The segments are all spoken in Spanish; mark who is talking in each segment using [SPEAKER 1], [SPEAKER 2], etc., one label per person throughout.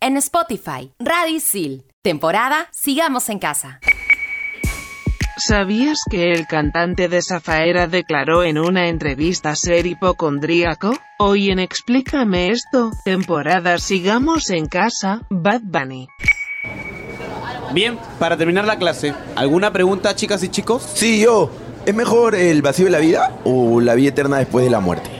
[SPEAKER 1] en Spotify, Radisil. Temporada Sigamos en Casa.
[SPEAKER 2] ¿Sabías que el cantante de Zafaera declaró en una entrevista ser hipocondríaco? Hoy en Explícame esto, temporada Sigamos en Casa, Bad Bunny.
[SPEAKER 3] Bien, para terminar la clase, ¿alguna pregunta chicas y chicos?
[SPEAKER 4] Sí, yo. ¿Es mejor el vacío de la vida o la vida eterna después de la muerte?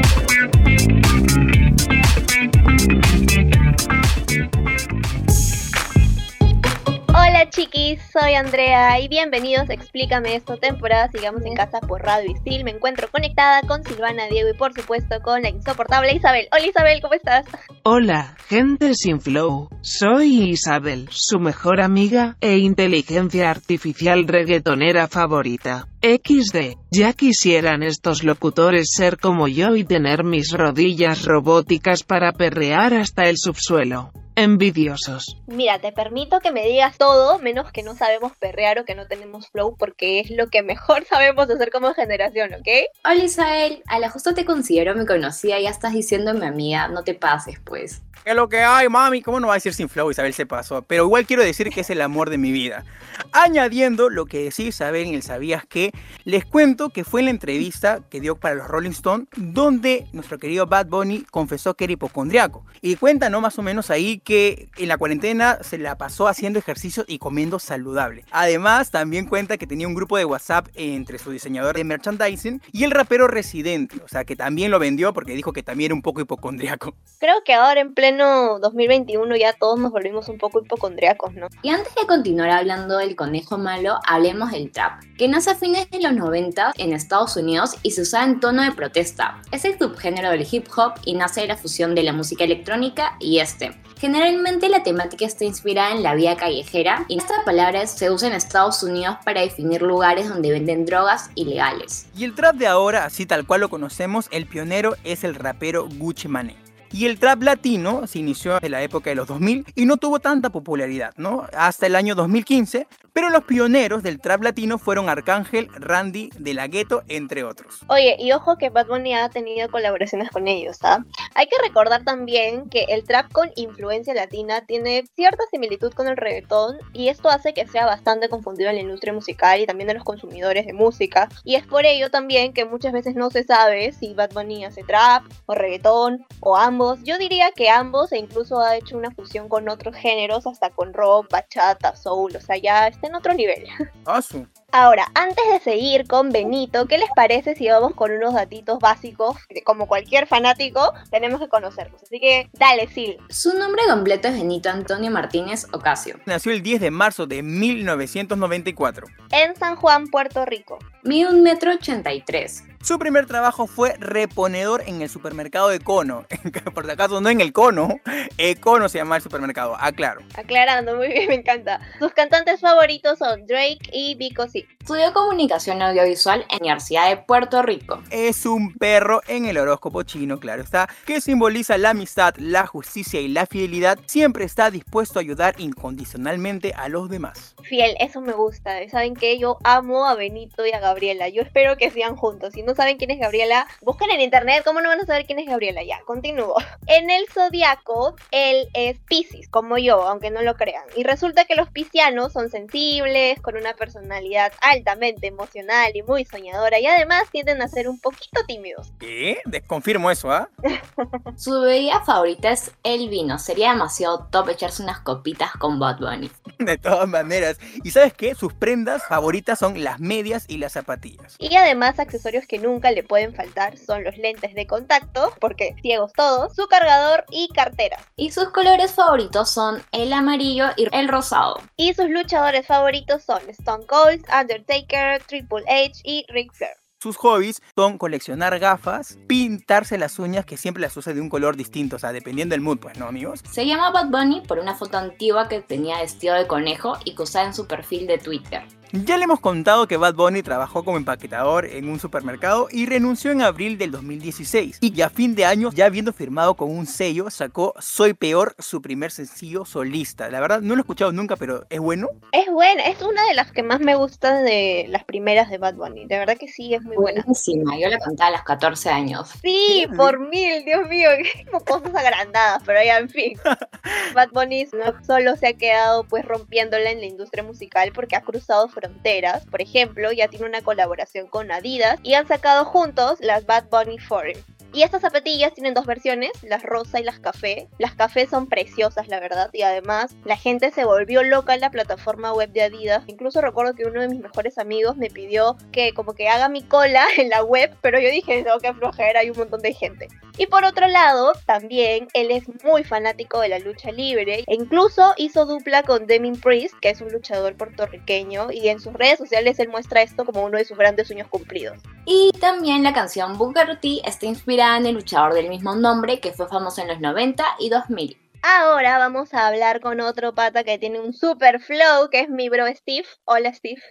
[SPEAKER 5] Soy Andrea y bienvenidos a Explícame esto, temporada Sigamos en Casa por Radio Isil. Me encuentro conectada con Silvana, Diego y por supuesto con la insoportable Isabel. Hola Isabel, ¿cómo estás?
[SPEAKER 2] Hola, gente sin flow. Soy Isabel, su mejor amiga e inteligencia artificial reggaetonera favorita. XD, ya quisieran estos locutores ser como yo y tener mis rodillas robóticas para perrear hasta el subsuelo. Envidiosos.
[SPEAKER 5] Mira, te permito que me digas todo, menos que no sabemos perrear o que no tenemos flow, porque es lo que mejor sabemos hacer como generación, ¿ok?
[SPEAKER 6] Hola Isabel, a la justo te considero mi conocida, ya estás diciendo mi amiga, no te pases pues.
[SPEAKER 7] ¿Qué es lo que hay, mami? ¿Cómo no va a decir sin flow? Isabel se pasó. Pero igual quiero decir que es el amor de mi vida. Añadiendo lo que decía Isabel en el Sabías que, les cuento que fue en la entrevista que dio para los Rolling Stones, donde nuestro querido Bad Bunny confesó que era hipocondriaco. Y cuenta, ¿no? Más o menos ahí que en la cuarentena se la pasó haciendo ejercicio y comiendo saludable. Además, también cuenta que tenía un grupo de WhatsApp entre su diseñador de merchandising y el rapero residente. O sea, que también lo vendió porque dijo que también era un poco hipocondriaco.
[SPEAKER 5] Creo que ahora en pleno 2021 ya todos nos volvimos un poco hipocondriacos, ¿no?
[SPEAKER 6] Y antes de continuar hablando del conejo malo, hablemos del trap, que nace a fines de los 90 en Estados Unidos y se usa en tono de protesta. Es el subgénero del hip hop y nace de la fusión de la música electrónica y este. Generalmente la temática está inspirada en la vida callejera y esta palabra se usa en Estados Unidos para definir lugares donde venden drogas ilegales.
[SPEAKER 7] Y el trap de ahora, así tal cual lo conocemos, el pionero es el rapero Gucci Mane. Y el trap latino se inició en la época de los 2000 y no tuvo tanta popularidad, ¿no? Hasta el año 2015, pero los pioneros del trap latino fueron Arcángel, Randy, De La Ghetto, entre otros.
[SPEAKER 5] Oye, y ojo que Bad Bunny ha tenido colaboraciones con ellos, ¿ah? Hay que recordar también que el trap con influencia latina tiene cierta similitud con el reggaetón y esto hace que sea bastante confundido en la industria musical y también en los consumidores de música. Y es por ello también que muchas veces no se sabe si Bad Bunny hace trap o reggaetón o ambos yo diría que ambos, e incluso ha hecho una fusión con otros géneros, hasta con rock, bachata, soul, o sea, ya está en otro nivel.
[SPEAKER 7] Awesome.
[SPEAKER 5] Ahora, antes de seguir con Benito, ¿qué les parece si vamos con unos datitos básicos que como cualquier fanático tenemos que conocerlos? Así que dale, Sil.
[SPEAKER 6] Su nombre completo es Benito Antonio Martínez Ocasio.
[SPEAKER 7] Nació el 10 de marzo de 1994.
[SPEAKER 5] En San Juan, Puerto Rico.
[SPEAKER 6] Mide un metro ochenta y tres.
[SPEAKER 7] Su primer trabajo fue reponedor en el supermercado de Cono. Por si acaso, no en el Cono. Econo se llama el supermercado, aclaro.
[SPEAKER 5] Aclarando, muy bien, me encanta. Sus cantantes favoritos son Drake y Vico C.
[SPEAKER 6] Estudió comunicación audiovisual en la Universidad de Puerto Rico.
[SPEAKER 7] Es un perro en el horóscopo chino, claro está, que simboliza la amistad, la justicia y la fidelidad. Siempre está dispuesto a ayudar incondicionalmente a los demás.
[SPEAKER 5] Fiel, eso me gusta. ¿Saben qué? Yo amo a Benito y a Gabriela. Yo espero que sean juntos. Si no saben quién es Gabriela, busquen en internet. ¿Cómo no van a saber quién es Gabriela? Ya, continúo. En el zodiaco, él es Pisces, como yo, aunque no lo crean. Y resulta que los piscianos son sensibles, con una personalidad altamente emocional y muy soñadora. Y además tienden a ser un poquito tímidos.
[SPEAKER 7] ¿Qué? Desconfirmo eso, ¿ah?
[SPEAKER 6] Su bebida favorita es el vino. Sería demasiado top echarse unas copitas con Bad Bunny.
[SPEAKER 7] De todas maneras. ¿Y sabes qué? Sus prendas favoritas son las medias y las zapatillas.
[SPEAKER 5] Y además accesorios que nunca le pueden faltar son los lentes de contacto, porque ciegos todos, su cargador y cartera.
[SPEAKER 6] Y sus colores favoritos son el amarillo y el rosado.
[SPEAKER 5] Y sus luchadores favoritos son Stone Cold, Undertaker, Triple H y Ric Flair.
[SPEAKER 7] Sus hobbies son coleccionar gafas, pintarse las uñas, que siempre las usa de un color distinto, o sea, dependiendo del mood, pues, ¿no, amigos?
[SPEAKER 6] Se llama Bad Bunny por una foto antigua que tenía vestido de conejo y que usaba en su perfil de Twitter.
[SPEAKER 7] Ya le hemos contado que Bad Bunny trabajó como empaquetador en un supermercado y renunció en abril del 2016. Y ya a fin de año, ya habiendo firmado con un sello, sacó Soy Peor, su primer sencillo solista. La verdad, no lo he escuchado nunca, pero ¿es bueno?
[SPEAKER 5] Es buena, es una de las que más me gustan de las primeras de Bad Bunny. De verdad que sí, es muy buena.
[SPEAKER 6] Buenísima, yo la cantaba a los 14 años.
[SPEAKER 5] Sí, por mil, Dios mío, cosas agrandadas, pero ya en fin. Bad Bunny no solo se ha quedado pues rompiéndola en la industria musical porque ha cruzado fronteras. Por ejemplo, ya tiene una colaboración con Adidas y han sacado juntos las Bad Bunny Foreign. Y estas zapatillas tienen dos versiones, las rosa y las café. Las café son preciosas, la verdad, y además la gente se volvió loca en la plataforma web de Adidas. Incluso recuerdo que uno de mis mejores amigos me pidió que como que haga mi cola en la web, pero yo dije, no, que flojera, hay un montón de gente. Y por otro lado, también él es muy fanático de la lucha libre e incluso hizo dupla con Demin Priest, que es un luchador puertorriqueño, y en sus redes sociales él muestra esto como uno de sus grandes sueños cumplidos.
[SPEAKER 6] Y también la canción Booker T está inspirada en el luchador del mismo nombre que fue famoso en los 90 y 2000.
[SPEAKER 5] Ahora vamos a hablar con otro pata que tiene un super flow, que es mi bro Steve. Hola Steve.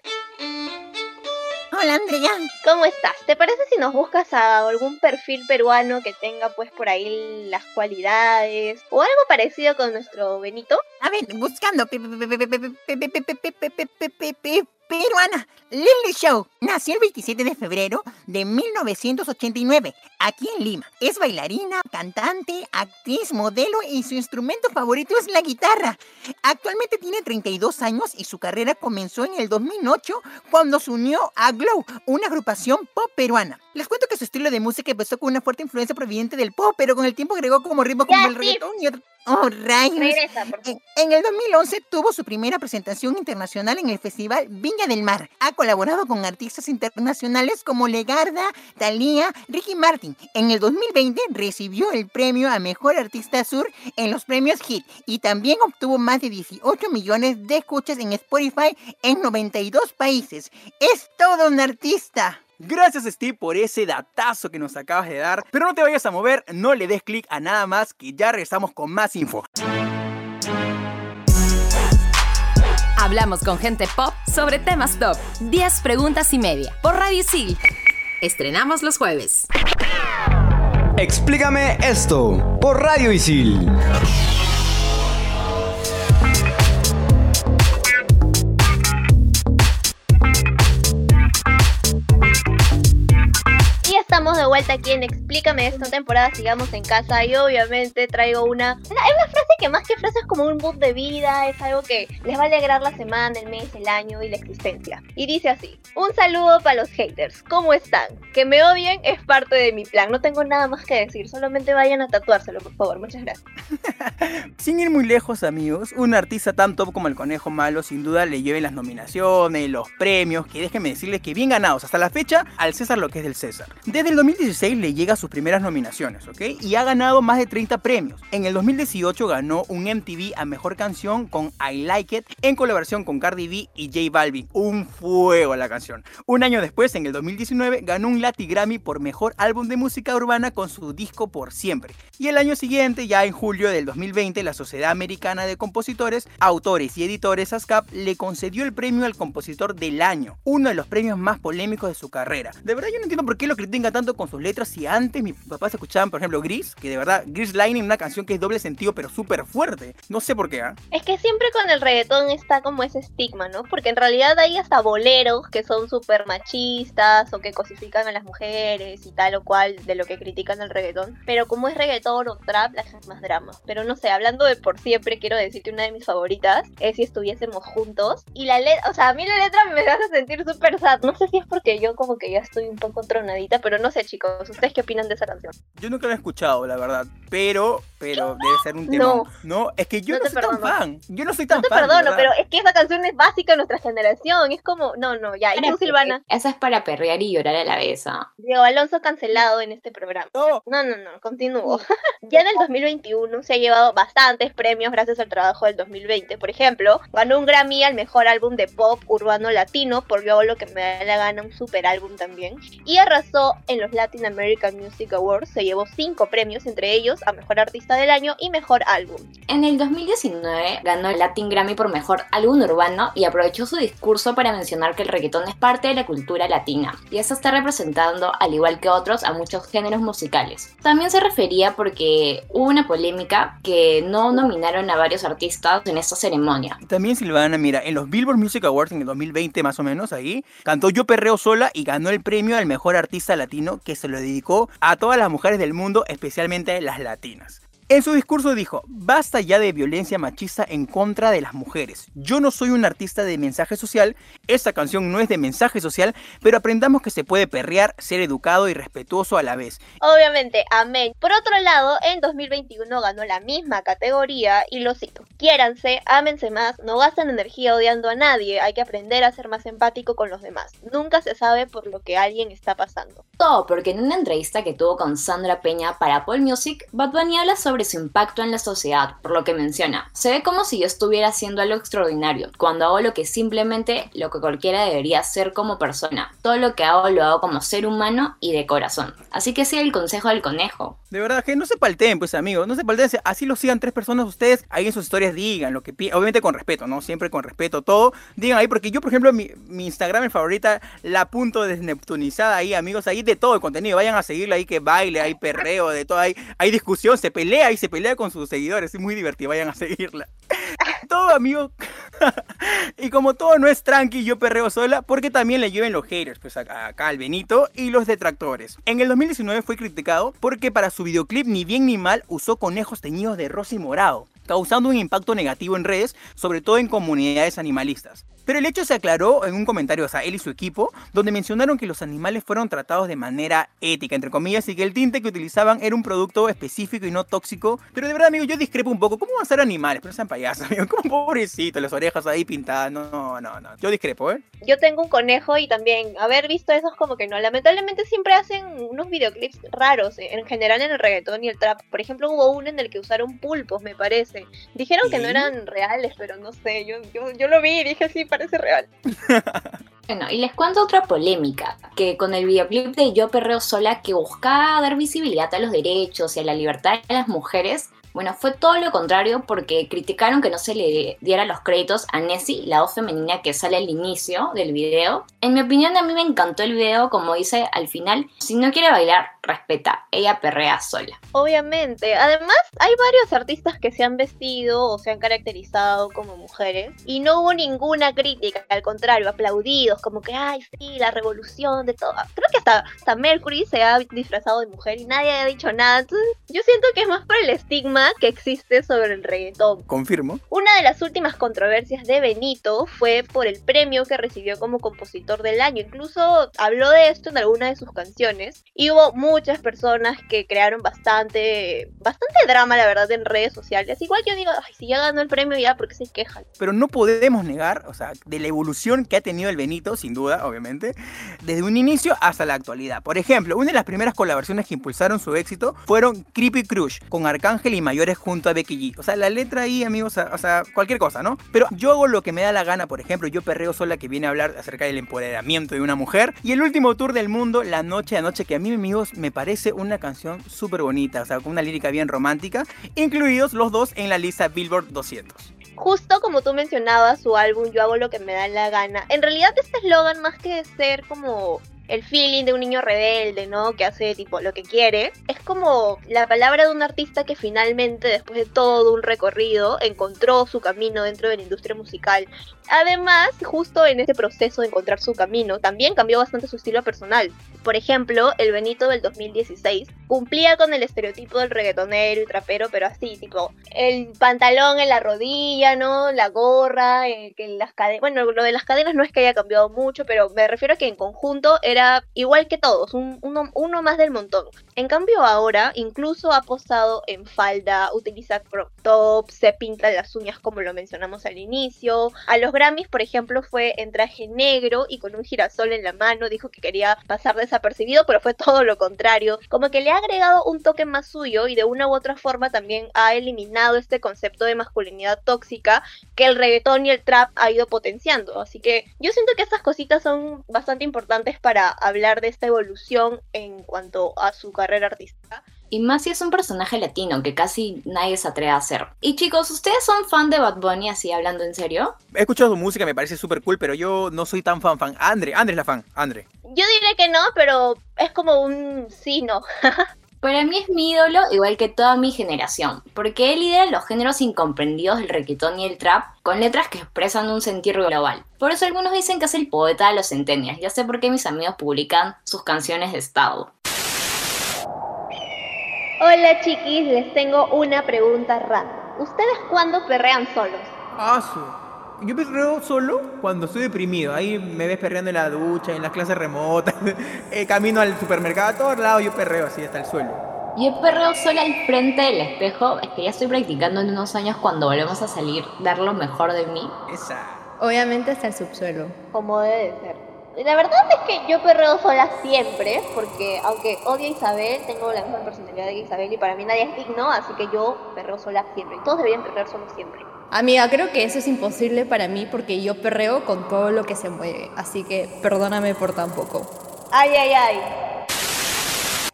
[SPEAKER 8] Hola Andrea.
[SPEAKER 5] ¿Cómo estás? ¿Te parece si nos buscas a algún perfil peruano que tenga pues por ahí las cualidades o algo parecido con nuestro Benito?
[SPEAKER 8] A ver, buscando peruana, Lily Show. Nació el 27 de febrero de 1989, aquí en Lima. Es bailarina, cantante, actriz, modelo y su instrumento favorito es la guitarra. Actualmente tiene 32 años y su carrera comenzó en el 2008 cuando se unió a Glow, una agrupación pop peruana. Les cuento que su estilo de música empezó con una fuerte influencia proveniente del pop, pero con el tiempo agregó como ritmo como el reggaetón y otro... ¡Oh, rayos! en, en el 2011 tuvo su primera presentación internacional en el festival Viña del Mar. Ha colaborado con artistas internacionales como Legarda, Thalía, Ricky Martin. En el 2020 recibió el premio a Mejor Artista Sur en los premios HIT y también obtuvo más de 18 millones de escuchas en Spotify en 92 países. Es todo un artista.
[SPEAKER 7] Gracias Steve por ese datazo que nos acabas de dar. Pero no te vayas a mover, no le des clic a nada más que ya regresamos con más info.
[SPEAKER 1] Hablamos con gente pop sobre temas top. 10 preguntas y media. Por Radio Sil. Estrenamos los jueves.
[SPEAKER 9] Explícame esto por Radio Isil.
[SPEAKER 5] Estamos de vuelta aquí en Explícame esta temporada, sigamos en casa y obviamente traigo una... Es una frase que más que frase es como un mood de vida, es algo que les va a alegrar la semana, el mes, el año y la existencia. Y dice así, un saludo para los haters, ¿cómo están? Que me odien es parte de mi plan, no tengo nada más que decir, solamente vayan a tatuárselo por favor, muchas gracias.
[SPEAKER 7] Sin ir muy lejos amigos, un artista tan top como el Conejo Malo sin duda le lleven las nominaciones, los premios, que déjenme decirles que bien ganados hasta la fecha al César lo que es del César. Desde el 2016 le llega sus primeras nominaciones, ¿ok? Y ha ganado más de 30 premios. En el 2018 ganó un MTV a Mejor Canción con I Like It en colaboración con Cardi B y J Balvin. Un fuego la canción. Un año después, en el 2019, ganó un Latin Grammy por Mejor Álbum de Música Urbana con su disco Por Siempre. Y el año siguiente, ya en julio del 2020, la Sociedad Americana de Compositores, Autores y Editores ASCAP le concedió el premio al Compositor del Año, uno de los premios más polémicos de su carrera. De verdad yo no entiendo por qué lo critican tanto con sus letras si antes mis papás escuchaban, por ejemplo, Gris, que de verdad, Gris Lining, una canción que es doble sentido pero súper fuerte. No sé por qué, ¿ah?
[SPEAKER 5] Es que siempre con el reggaetón está como ese estigma, ¿no? Porque en realidad hay hasta boleros que son súper machistas o que cosifican a las mujeres y tal o cual de lo que critican el reggaetón. Pero como es reggaetón o trap, la es más drama. Pero no sé, hablando de por siempre, quiero decir que una de mis favoritas es si estuviésemos juntos. Y la letra, o sea, a mí la letra me hace sentir súper sad. No sé si es porque yo como que ya estoy un poco tronadita, pero no sé, chicos, ¿ustedes qué opinan de esa canción?
[SPEAKER 7] Yo nunca la he escuchado, la verdad, pero, pero debe ser un tema. No, no es que yo no, soy tan fan. Yo no soy tan
[SPEAKER 5] no te
[SPEAKER 7] fan.
[SPEAKER 5] perdono, pero es que esa canción es básica de nuestra generación. Es como, no, no, ya. ¿Y tú, Silvana?
[SPEAKER 6] Esa es para perrear y llorar a la vez. ¿ah?
[SPEAKER 5] Diego Alonso cancelado en este programa. No, no, no, continúo. ya en el 2021 se ha llevado bastantes premios gracias al trabajo del 2020. Por ejemplo, ganó un Grammy al mejor álbum de pop urbano latino por Yo hago lo que me da la gana, un super álbum también. Y arrasó en los Latin American Music Awards. Se llevó cinco premios, entre ellos a mejor artista del año y mejor álbum.
[SPEAKER 6] En el 2019 ganó el Latin Grammy por mejor álbum urbano y aprovechó su discurso para mencionar que el reggaetón es parte de la cultura latina y eso está representando, al igual que otros, a muchos géneros musicales. También se refería porque hubo una polémica que no nominaron a varios artistas en esta ceremonia.
[SPEAKER 7] También Silvana, mira, en los Billboard Music Awards en el 2020 más o menos ahí, cantó Yo Perreo Sola y ganó el premio al mejor artista latino que se lo dedicó a todas las mujeres del mundo, especialmente las latinas. En su discurso dijo, basta ya de violencia machista en contra de las mujeres. Yo no soy un artista de mensaje social, esta canción no es de mensaje social, pero aprendamos que se puede perrear, ser educado y respetuoso a la vez.
[SPEAKER 5] Obviamente, amén. Por otro lado, en 2021 ganó la misma categoría y lo cito. Quiéranse, ámense más, no gasten energía odiando a nadie, hay que aprender a ser más empático con los demás. Nunca se sabe por lo que alguien está pasando.
[SPEAKER 6] Todo porque en una entrevista que tuvo con Sandra Peña para Apple Music, Bad Bunny habla sobre su impacto en la sociedad, por lo que menciona, se ve como si yo estuviera haciendo algo extraordinario, cuando hago lo que simplemente lo que cualquiera debería hacer como persona. Todo lo que hago lo hago como ser humano y de corazón. Así que sea el consejo del conejo.
[SPEAKER 7] De verdad que no se palteen, pues amigos, no se palteen, así lo sigan tres personas ustedes, ahí en sus historias digan lo que obviamente con respeto, ¿no? Siempre con respeto todo. Digan ahí, porque yo, por ejemplo, mi, Instagram favorita la apunto desneptunizada ahí, amigos, ahí de todo el contenido. Vayan a seguirla ahí que baile, hay perreo, de todo, hay, hay discusión, se pelea y se pelea con sus seguidores. Es muy divertido, vayan a seguirla. todo, amigo. y como todo no es tranqui, yo perreo sola, porque también le lleven los haters, pues acá al Benito y los detractores. En el 2019 fue criticado porque para su videoclip ni bien ni mal usó conejos teñidos de rosa y morado causando un impacto negativo en redes, sobre todo en comunidades animalistas. Pero el hecho se aclaró en un comentario, sea, él y su equipo, donde mencionaron que los animales fueron tratados de manera ética, entre comillas, y que el tinte que utilizaban era un producto específico y no tóxico. Pero de verdad, amigo, yo discrepo un poco. ¿Cómo van a ser animales? Pero sean payasos, amigo. Como pobrecito, las orejas ahí pintadas. No, no, no. Yo discrepo, ¿eh?
[SPEAKER 5] Yo tengo un conejo y también haber visto esos como que no. Lamentablemente siempre hacen unos videoclips raros, en general en el reggaetón y el trap. Por ejemplo, hubo uno en el que usaron pulpos, me parece. Dijeron que no eran reales, pero no sé. Yo, yo, yo lo vi y dije, sí, parece real.
[SPEAKER 6] Bueno, y les cuento otra polémica, que con el videoclip de Yo Perreo Sola que buscaba dar visibilidad a los derechos y a la libertad de las mujeres, bueno, fue todo lo contrario porque criticaron que no se le diera los créditos a Nessie, la voz femenina que sale al inicio del video. En mi opinión, a mí me encantó el video, como dice al final, si no quiere bailar, respeta, ella perrea sola.
[SPEAKER 5] Obviamente, además hay varios artistas que se han vestido o se han caracterizado como mujeres y no hubo ninguna crítica, al contrario, aplaudidos, como que, ay, sí, la revolución de todo. Creo que hasta, hasta Mercury se ha disfrazado de mujer y nadie ha dicho nada, entonces yo siento que es más por el estigma que existe sobre el reggaetón.
[SPEAKER 7] Confirmo.
[SPEAKER 5] Una de las últimas controversias de Benito fue por el premio que recibió como compositor del año. Incluso habló de esto en alguna de sus canciones. Y hubo muchas personas que crearon bastante, bastante drama, la verdad, en redes sociales. Igual yo digo, ay, si ya ganó el premio ya, porque se quejan?
[SPEAKER 7] Pero no podemos negar, o sea, de la evolución que ha tenido el Benito, sin duda, obviamente, desde un inicio hasta la actualidad. Por ejemplo, una de las primeras colaboraciones que impulsaron su éxito fueron Creepy Crush con Arcángel y mayores junto a Becky G. O sea, la letra ahí, amigos, o sea, cualquier cosa, ¿no? Pero yo hago lo que me da la gana, por ejemplo, yo perreo sola que viene a hablar acerca del empoderamiento de una mujer. Y el último tour del mundo, La Noche a Noche, que a mí, amigos, me parece una canción súper bonita, o sea, con una lírica bien romántica, incluidos los dos en la lista Billboard 200
[SPEAKER 5] justo como tú mencionabas su álbum Yo hago lo que me da la gana. En realidad este eslogan más que ser como el feeling de un niño rebelde, ¿no? Que hace tipo lo que quiere. Es como la palabra de un artista que finalmente, después de todo un recorrido, encontró su camino dentro de la industria musical. Además, justo en ese proceso de encontrar su camino, también cambió bastante su estilo personal. Por ejemplo, el Benito del 2016 cumplía con el estereotipo del reggaetonero y trapero, pero así, tipo, el pantalón en la rodilla, ¿no? La gorra, eh, que las cadenas. Bueno, lo de las cadenas no es que haya cambiado mucho, pero me refiero a que en conjunto era igual que todos, un, uno, uno más del montón. En cambio ahora incluso ha posado en falda, utiliza crop top, se pinta las uñas como lo mencionamos al inicio. A los Grammys, por ejemplo, fue en traje negro y con un girasol en la mano, dijo que quería pasar desapercibido, pero fue todo lo contrario. Como que le ha agregado un toque más suyo y de una u otra forma también ha eliminado este concepto de masculinidad tóxica que el reggaetón y el trap ha ido potenciando. Así que yo siento que estas cositas son bastante importantes para hablar de esta evolución en cuanto a su carrera artística.
[SPEAKER 6] Y más si es un personaje latino que casi nadie se atreve a hacer. Y chicos, ¿ustedes son fan de Bad Bunny así hablando en serio?
[SPEAKER 7] He escuchado su música, me parece súper cool, pero yo no soy tan fan fan. Andre, Andre es la fan, Andre.
[SPEAKER 5] Yo diré que no, pero es como un sí, no.
[SPEAKER 6] Para mí es mi ídolo, igual que toda mi generación, porque él lidera los géneros incomprendidos del reggaetón y el trap con letras que expresan un sentir global. Por eso algunos dicen que es el poeta de los centenias, ya sé por qué mis amigos publican sus canciones de estado.
[SPEAKER 5] Hola chiquis, les tengo una pregunta rara. ¿Ustedes cuándo perrean solos?
[SPEAKER 7] Ah, Yo perreo solo cuando estoy deprimido. Ahí me ves perreando en la ducha, en las clases remotas, eh, camino al supermercado, a todos lados yo perreo así hasta el suelo.
[SPEAKER 6] Yo perreo sola al frente del espejo, es que ya estoy practicando en unos años cuando volvemos a salir, dar lo mejor de mí.
[SPEAKER 7] Esa.
[SPEAKER 10] Obviamente hasta el subsuelo.
[SPEAKER 5] Como debe ser. La verdad es que yo perreo sola siempre, porque aunque odio a Isabel, tengo la misma personalidad de Isabel y para mí nadie es digno, así que yo perreo sola siempre. Todos deberían perrear solos siempre.
[SPEAKER 10] Amiga, creo que eso es imposible para mí porque yo perreo con todo lo que se mueve, así que perdóname por tan poco.
[SPEAKER 5] Ay, ay, ay.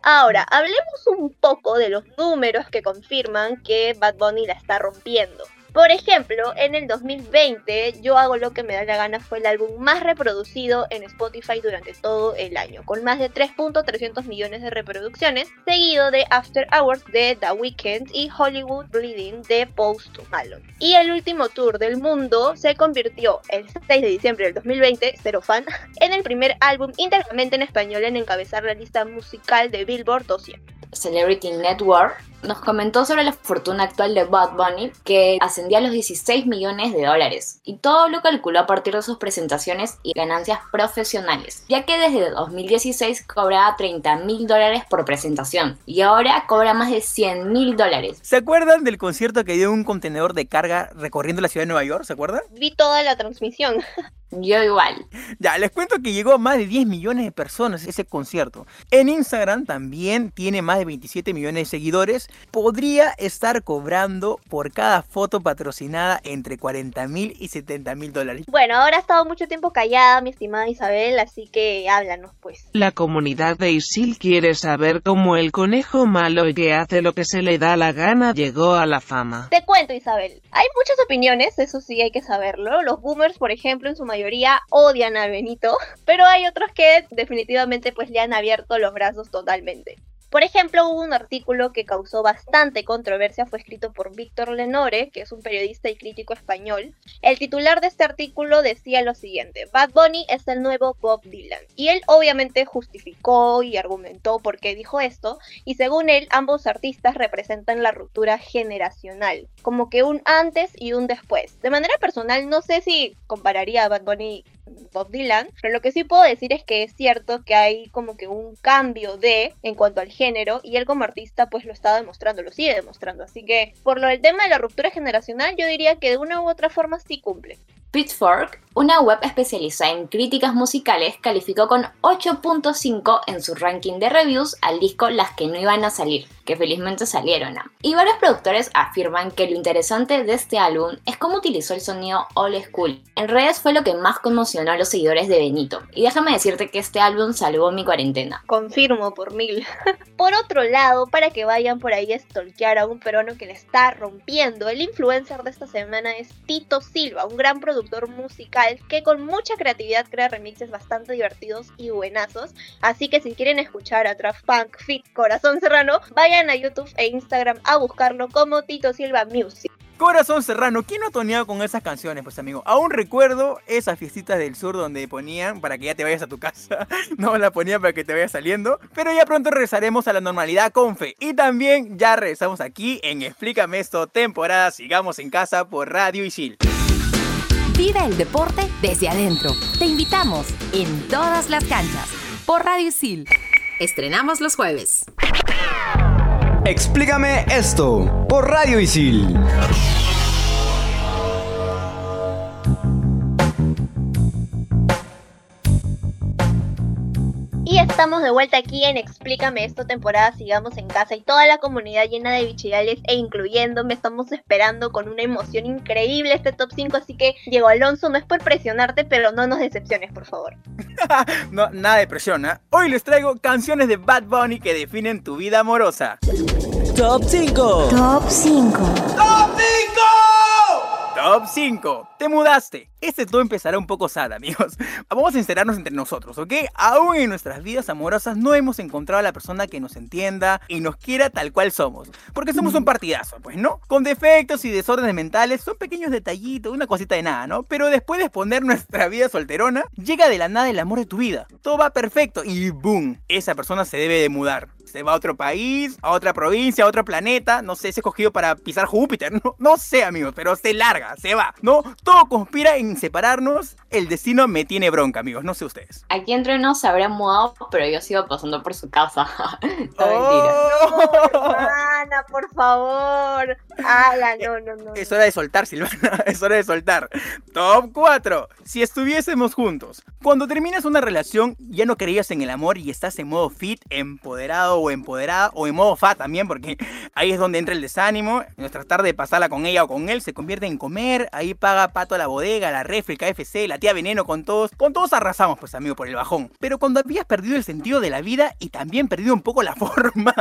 [SPEAKER 5] Ahora, hablemos un poco de los números que confirman que Bad Bunny la está rompiendo. Por ejemplo, en el 2020, Yo hago lo que me da la gana fue el álbum más reproducido en Spotify durante todo el año, con más de 3.300 millones de reproducciones, seguido de After Hours de The Weeknd y Hollywood Bleeding de Post Malone. Y el último tour del mundo se convirtió el 6 de diciembre del 2020, cero fan, en el primer álbum íntegramente en español en encabezar la lista musical de Billboard 200.
[SPEAKER 6] Celebrity Network nos comentó sobre la fortuna actual de Bad Bunny, que ascendía a los 16 millones de dólares, y todo lo calculó a partir de sus presentaciones y ganancias profesionales, ya que desde 2016 cobraba 30 mil dólares por presentación, y ahora cobra más de 100 mil dólares.
[SPEAKER 7] ¿Se acuerdan del concierto que dio un contenedor de carga recorriendo la ciudad de Nueva York? ¿Se acuerdan?
[SPEAKER 5] Vi toda la transmisión.
[SPEAKER 6] Yo igual.
[SPEAKER 7] Ya, les cuento que llegó a más de 10 millones de personas ese concierto. En Instagram también tiene más de 27 millones de seguidores. Podría estar cobrando por cada foto patrocinada entre 40 mil y 70 mil dólares.
[SPEAKER 5] Bueno, ahora ha estado mucho tiempo callada mi estimada Isabel, así que háblanos pues.
[SPEAKER 2] La comunidad de Isil quiere saber cómo el conejo malo que hace lo que se le da la gana llegó a la fama.
[SPEAKER 5] Te cuento Isabel, hay muchas opiniones, eso sí hay que saberlo. Los boomers, por ejemplo, en su mayoría mayoría odian a Benito, pero hay otros que definitivamente pues le han abierto los brazos totalmente. Por ejemplo, hubo un artículo que causó bastante controversia, fue escrito por Víctor Lenore, que es un periodista y crítico español. El titular de este artículo decía lo siguiente, Bad Bunny es el nuevo Bob Dylan. Y él obviamente justificó y argumentó por qué dijo esto, y según él, ambos artistas representan la ruptura generacional, como que un antes y un después. De manera personal, no sé si compararía a Bad Bunny Bob Dylan, pero lo que sí puedo decir es que es cierto que hay como que un cambio de en cuanto al género y él como artista pues lo está demostrando, lo sigue demostrando, así que por lo del tema de la ruptura generacional yo diría que de una u otra forma sí cumple.
[SPEAKER 6] Pitchfork, una web especializada en críticas musicales, calificó con 8.5 en su ranking de reviews al disco Las que no iban a salir, que felizmente salieron. Y varios productores afirman que lo interesante de este álbum es cómo utilizó el sonido old school. En redes fue lo que más conmocionó a los seguidores de Benito. Y déjame decirte que este álbum salvó mi cuarentena.
[SPEAKER 5] Confirmo por mil. por otro lado, para que vayan por ahí a stalkear a un peruano que le está rompiendo, el influencer de esta semana es Tito Silva, un gran productor musical que con mucha creatividad crea remixes bastante divertidos y buenazos. Así que si quieren escuchar a Trap Punk Fit Corazón Serrano, vayan a YouTube e Instagram a buscarlo como Tito Silva Music.
[SPEAKER 7] Corazón Serrano, ¿quién no toneaba con esas canciones, pues amigo? Aún recuerdo esas fiestitas del sur donde ponían para que ya te vayas a tu casa. No la ponían para que te vayas saliendo. Pero ya pronto regresaremos a la normalidad con fe. Y también ya regresamos aquí en Explícame esto, temporada Sigamos en Casa por Radio Isil.
[SPEAKER 1] Vive el deporte desde adentro. Te invitamos en todas las canchas. por Radio Isil. Estrenamos los jueves.
[SPEAKER 9] Explícame esto por Radio Isil.
[SPEAKER 5] Y estamos de vuelta aquí en Explícame esto, temporada Sigamos en Casa y toda la comunidad llena de bichigales e incluyéndome. Estamos esperando con una emoción increíble este top 5, así que Diego Alonso, no es por presionarte, pero no nos decepciones, por favor.
[SPEAKER 7] no, nada de presión, ¿eh? Hoy les traigo canciones de Bad Bunny que definen tu vida amorosa.
[SPEAKER 11] Top 5.
[SPEAKER 12] Top 5.
[SPEAKER 7] ¡Top 5! Top 5. Te mudaste. Este todo empezará un poco sad, amigos. Vamos a sincerarnos entre nosotros, ¿ok? Aún en nuestras vidas amorosas no hemos encontrado a la persona que nos entienda y nos quiera tal cual somos. Porque somos un partidazo, pues, ¿no? Con defectos y desórdenes mentales, son pequeños detallitos, una cosita de nada, ¿no? Pero después de exponer nuestra vida solterona, llega de la nada el amor de tu vida. Todo va perfecto y ¡boom! Esa persona se debe de mudar se va a otro país, a otra provincia, a otro planeta, no sé, se ha escogido para pisar Júpiter, no, no sé amigos, pero se larga, se va, ¿no? Todo conspira en separarnos, el destino me tiene bronca amigos, no sé ustedes.
[SPEAKER 6] Aquí entre nos se habrá mudado, pero yo sigo pasando por su casa.
[SPEAKER 5] oh, Silvana, por favor. Haga, no, no, no.
[SPEAKER 7] Es hora de soltar, Silvana, es hora de soltar. Top 4. Si estuviésemos juntos. Cuando terminas una relación, ya no creías en el amor y estás en modo fit, empoderado o empoderada, o en modo fat también, porque ahí es donde entra el desánimo. Nuestra tarde de pasarla con ella o con él se convierte en comer. Ahí paga pato a la bodega, la refri, KFC, la tía veneno con todos. Con todos arrasamos, pues, amigo, por el bajón. Pero cuando habías perdido el sentido de la vida y también perdido un poco la forma,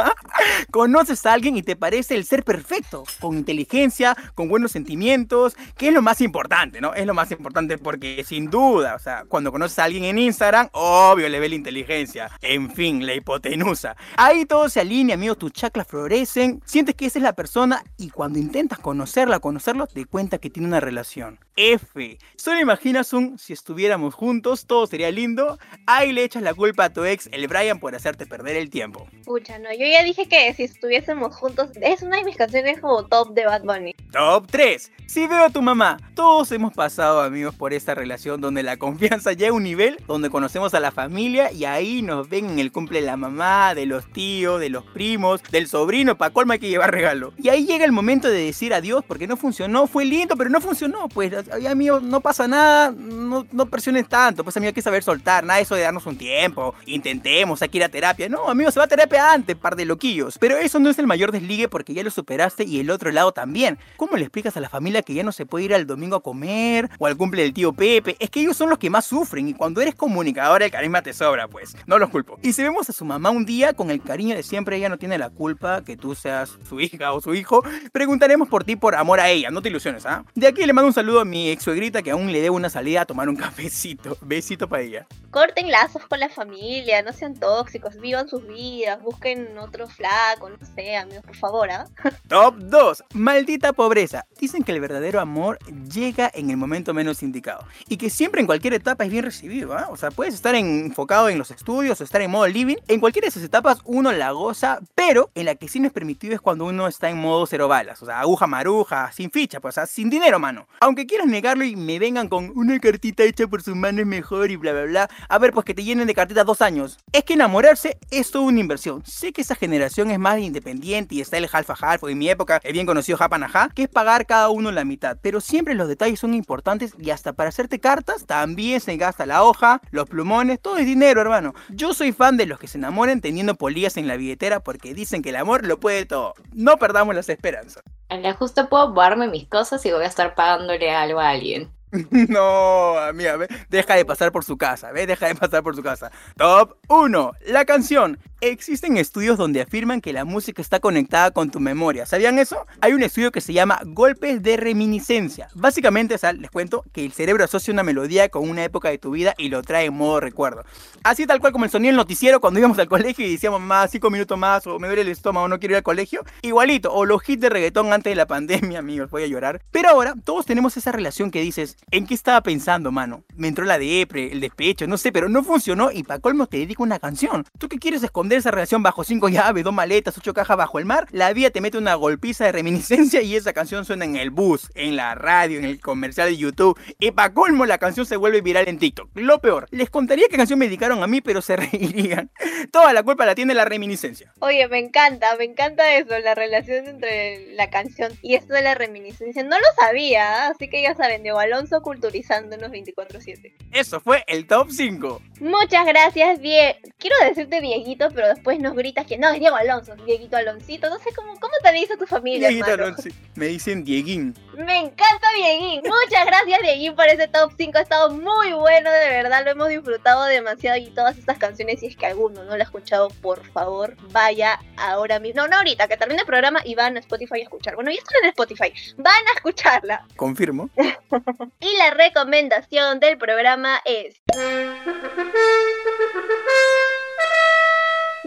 [SPEAKER 7] conoces a alguien y te parece el ser perfecto, con inteligencia, con buenos sentimientos, que es lo más importante, ¿no? Es lo más importante porque sin duda, o sea, cuando conoces a alguien en Instagram, obvio le ve la inteligencia. En fin, la hipotenusa. Ahí todo se alinea, amigos, tus chakras florecen, sientes que esa es la persona y cuando intentas conocerla, conocerlo, te cuenta que tiene una relación. F. Solo imaginas un si estuviéramos juntos, todo sería lindo. Ahí le echas la culpa a tu ex, el Brian, por hacerte perder el tiempo.
[SPEAKER 5] Pucha, no, yo ya dije que si estuviésemos juntos, es una de mis canciones como top de Bad Bunny.
[SPEAKER 7] Top 3. Si veo a tu mamá, todos hemos pasado, amigos, por esta relación donde la confianza llega a un nivel donde conocemos a la familia y ahí nos ven en el cumple de la mamá, de los tíos, de los primos, del sobrino, para colma hay que llevar regalo. Y ahí llega el momento de decir adiós porque no funcionó, fue lindo, pero no funcionó. Pues, amigo, no pasa nada, no, presiones tanto, pues, amigo, hay que saber soltar, nada de eso de darnos un tiempo, intentemos, hay que ir a terapia. No, amigo, se va a terapia antes, par de loquillos. Pero eso no es el mayor desligue porque ya lo superaste y el otro lado también. ¿Cómo le explicas a la familia que ya no se puede ir al domingo a comer o al cumple del tío Pepe? Es que ellos son los que más sufren y cuando eres comunicadora el carisma te sobra, pues. No los culpo. Y si vemos a su mamá un día con el cariño de siempre, ella no tiene la culpa que tú seas su hija o su hijo. Preguntaremos por ti por amor a ella, no te ilusiones, ¿ah? De aquí le mando un saludo a mi ex suegrita que aún le debo una salida a tomar un cafecito. Besito para ella.
[SPEAKER 5] Corten lazos con la familia, no sean tóxicos, vivan sus vidas, busquen otro flaco, no sé, amigos, por favor, ¿ah?
[SPEAKER 7] Top 2. Maldita pobreza. Dicen que el verdadero amor llega en el momento menos indicado y que siempre en cualquier etapa es bien recibido, ¿ah? O sea, puedes estar enfocado en los estudios o estar en modo living. En cualquiera de esas etapas uno la goza, pero en la que sí no es permitido es cuando uno está en modo cero balas, o sea, aguja maruja, sin ficha, pues, o sea, sin dinero, mano. Aunque quieras negarlo y me vengan con una cartita hecha por su mano es mejor y bla, bla, bla, a ver, pues que te llenen de cartitas dos años. Es que enamorarse es toda una inversión. Sé que esa generación es más independiente y está el half a half, o en mi época el bien conocido Japanaja, que es pagar cada uno la mitad. Pero siempre los detalles son importantes y hasta para hacerte cartas también se gasta la hoja, los plumones, todo es dinero, hermano. Yo soy fan de los que se enamoren teniendo polías en la billetera porque dicen que el amor lo puede todo. No perdamos las esperanzas.
[SPEAKER 6] En la puedo darme mis cosas y voy a estar pagándole algo a alguien.
[SPEAKER 7] No, amiga, deja de pasar por su casa, ¿ve? Deja de pasar por su casa. Top 1. La canción. Existen estudios donde afirman que la música está conectada con tu memoria. ¿Sabían eso? Hay un estudio que se llama golpes de reminiscencia. Básicamente, o les cuento que el cerebro asocia una melodía con una época de tu vida y lo trae en modo recuerdo. Así tal cual como el sonido del noticiero cuando íbamos al colegio y decíamos, más cinco minutos más, o me duele el estómago, no quiero ir al colegio. Igualito, o los hits de reggaetón antes de la pandemia, amigos, voy a llorar. Pero ahora, todos tenemos esa relación que dices, ¿En qué estaba pensando, mano? Me entró la depre, el despecho, no sé, pero no funcionó y pa' colmo te dedico una canción. ¿Tú qué quieres esconder esa relación bajo cinco llaves, dos maletas, ocho cajas bajo el mar? La vida te mete una golpiza de reminiscencia y esa canción suena en el bus, en la radio, en el comercial de YouTube. Y pa' colmo la canción se vuelve viral en TikTok. Lo peor, les contaría qué canción me dedicaron a mí, pero se reirían. Toda la culpa la tiene la reminiscencia.
[SPEAKER 5] Oye, me encanta, me encanta eso, la relación entre la canción y esto de la reminiscencia. No lo sabía, así que ya saben, Diego Alonso culturizándonos 24-7.
[SPEAKER 7] Eso fue el top 5.
[SPEAKER 5] Muchas gracias, Die. Quiero decirte Dieguito, pero después nos gritas que no, es Diego Alonso, Dieguito Aloncito. No sé cómo, cómo te dice tu familia.
[SPEAKER 7] Dieguito? Alonso. Me dicen Dieguín.
[SPEAKER 5] Me encanta Dieguín. Muchas gracias Dieguín por ese top 5. Ha estado muy bueno, de verdad. Lo hemos disfrutado demasiado y todas estas canciones. Si es que alguno no lo ha escuchado, por favor, vaya ahora mismo. No, no ahorita, que termine el programa y van a Spotify a escuchar. Bueno, ya están en Spotify. Van a escucharla.
[SPEAKER 7] Confirmo.
[SPEAKER 5] Y la recomendación del programa es...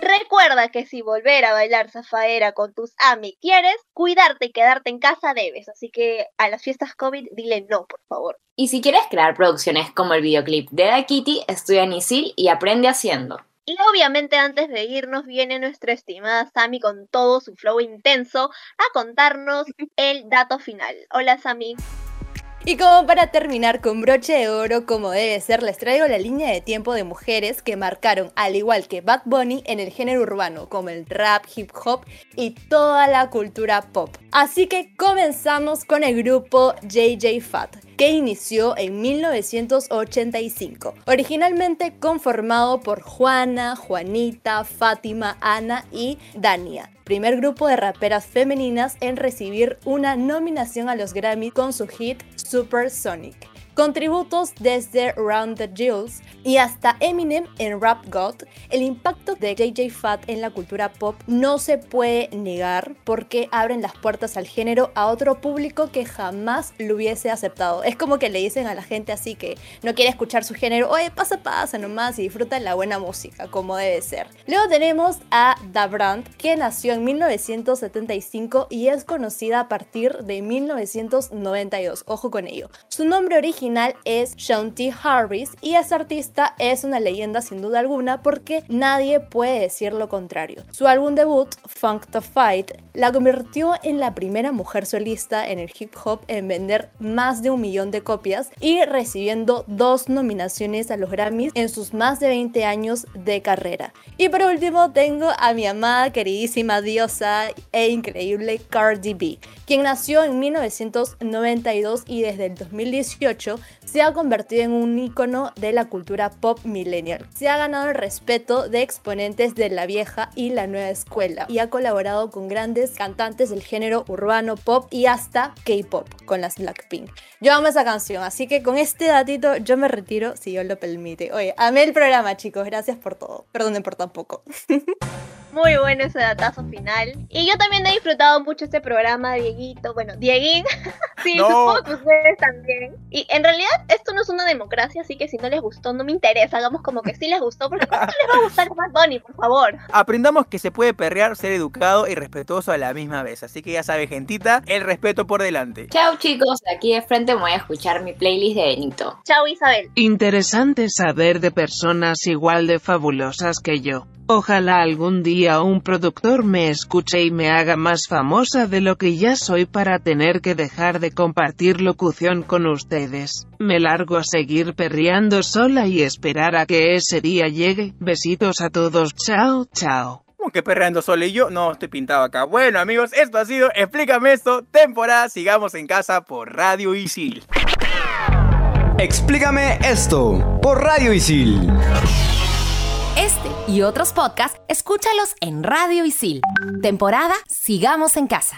[SPEAKER 5] Recuerda que si volver a bailar zafaera con tus ami quieres, cuidarte y quedarte en casa debes. Así que a las fiestas COVID dile no, por favor.
[SPEAKER 6] Y si quieres crear producciones como el videoclip de Da Kitty, estudia en ISIL y aprende haciendo.
[SPEAKER 5] Y obviamente antes de irnos viene nuestra estimada Sami con todo su flow intenso a contarnos el dato final. Hola Sami.
[SPEAKER 10] Y como para terminar con broche de oro, como debe ser, les traigo la línea de tiempo de mujeres que marcaron, al igual que Bad Bunny, en el género urbano, como el rap, hip hop y toda la cultura pop. Así que comenzamos con el grupo JJ Fat, que inició en 1985, originalmente conformado por Juana, Juanita, Fátima, Ana y Dania, primer grupo de raperas femeninas en recibir una nominación a los Grammy con su hit Supersonic. Con tributos desde Round the Jewels y hasta Eminem en Rap God, el impacto de JJ Fat en la cultura pop no se puede negar porque abren las puertas al género a otro público que jamás lo hubiese aceptado. Es como que le dicen a la gente así que no quiere escuchar su género, oye, pasa, pasa nomás y disfruta la buena música, como debe ser. Luego tenemos a Da Brand, que nació en 1975 y es conocida a partir de 1992. Ojo con ello. Su nombre original es Shanti Harris y esa artista es una leyenda sin duda alguna porque nadie puede decir lo contrario. Su álbum debut, Funk to Fight, la convirtió en la primera mujer solista en el hip hop en vender más de un millón de copias y recibiendo dos nominaciones a los Grammys en sus más de 20 años de carrera. Y por último tengo a mi amada, queridísima diosa e increíble Cardi B, quien nació en 1992 y desde el 2018 se ha convertido en un icono de la cultura pop millennial. Se ha ganado el respeto de exponentes de la vieja y la nueva escuela y ha colaborado con grandes cantantes del género urbano pop y hasta K-pop con las Blackpink. Yo amo esa canción, así que con este datito yo me retiro si Dios lo permite. Oye, amé el programa, chicos. Gracias por todo. Perdonen por tan poco.
[SPEAKER 5] Muy bueno ese datazo final. Y yo también he disfrutado mucho este programa, Dieguito. Bueno, Dieguín. sí,
[SPEAKER 7] No.
[SPEAKER 5] supongo que ustedes también. Y en realidad esto no es una democracia, así que si no les gustó, no me interesa. Hagamos como que sí les gustó, porque ¿cómo no les va a gustar Bad Bunny, por favor?
[SPEAKER 7] Aprendamos que se puede perrear, ser educado y respetuoso a la misma vez. Así que ya sabe, gentita, el respeto por delante.
[SPEAKER 6] Chao chicos, aquí de frente me voy a escuchar mi playlist de Benito.
[SPEAKER 5] Chao, Isabel.
[SPEAKER 2] Interesante saber de personas igual de fabulosas que yo. Ojalá algún día un productor me escuche y me haga más famosa de lo que ya soy para tener que dejar de compartir locución con ustedes. Me largo a seguir perreando sola y esperar a que ese día llegue. Besitos a todos. Chao, chao.
[SPEAKER 7] Como que perreando yo no estoy pintado acá. Bueno amigos, esto ha sido Explícame esto, temporada Sigamos en Casa por Radio Isil.
[SPEAKER 9] Explícame esto por Radio Isil.
[SPEAKER 1] Este y otros podcasts, escúchalos en Radio Isil. Temporada Sigamos en Casa.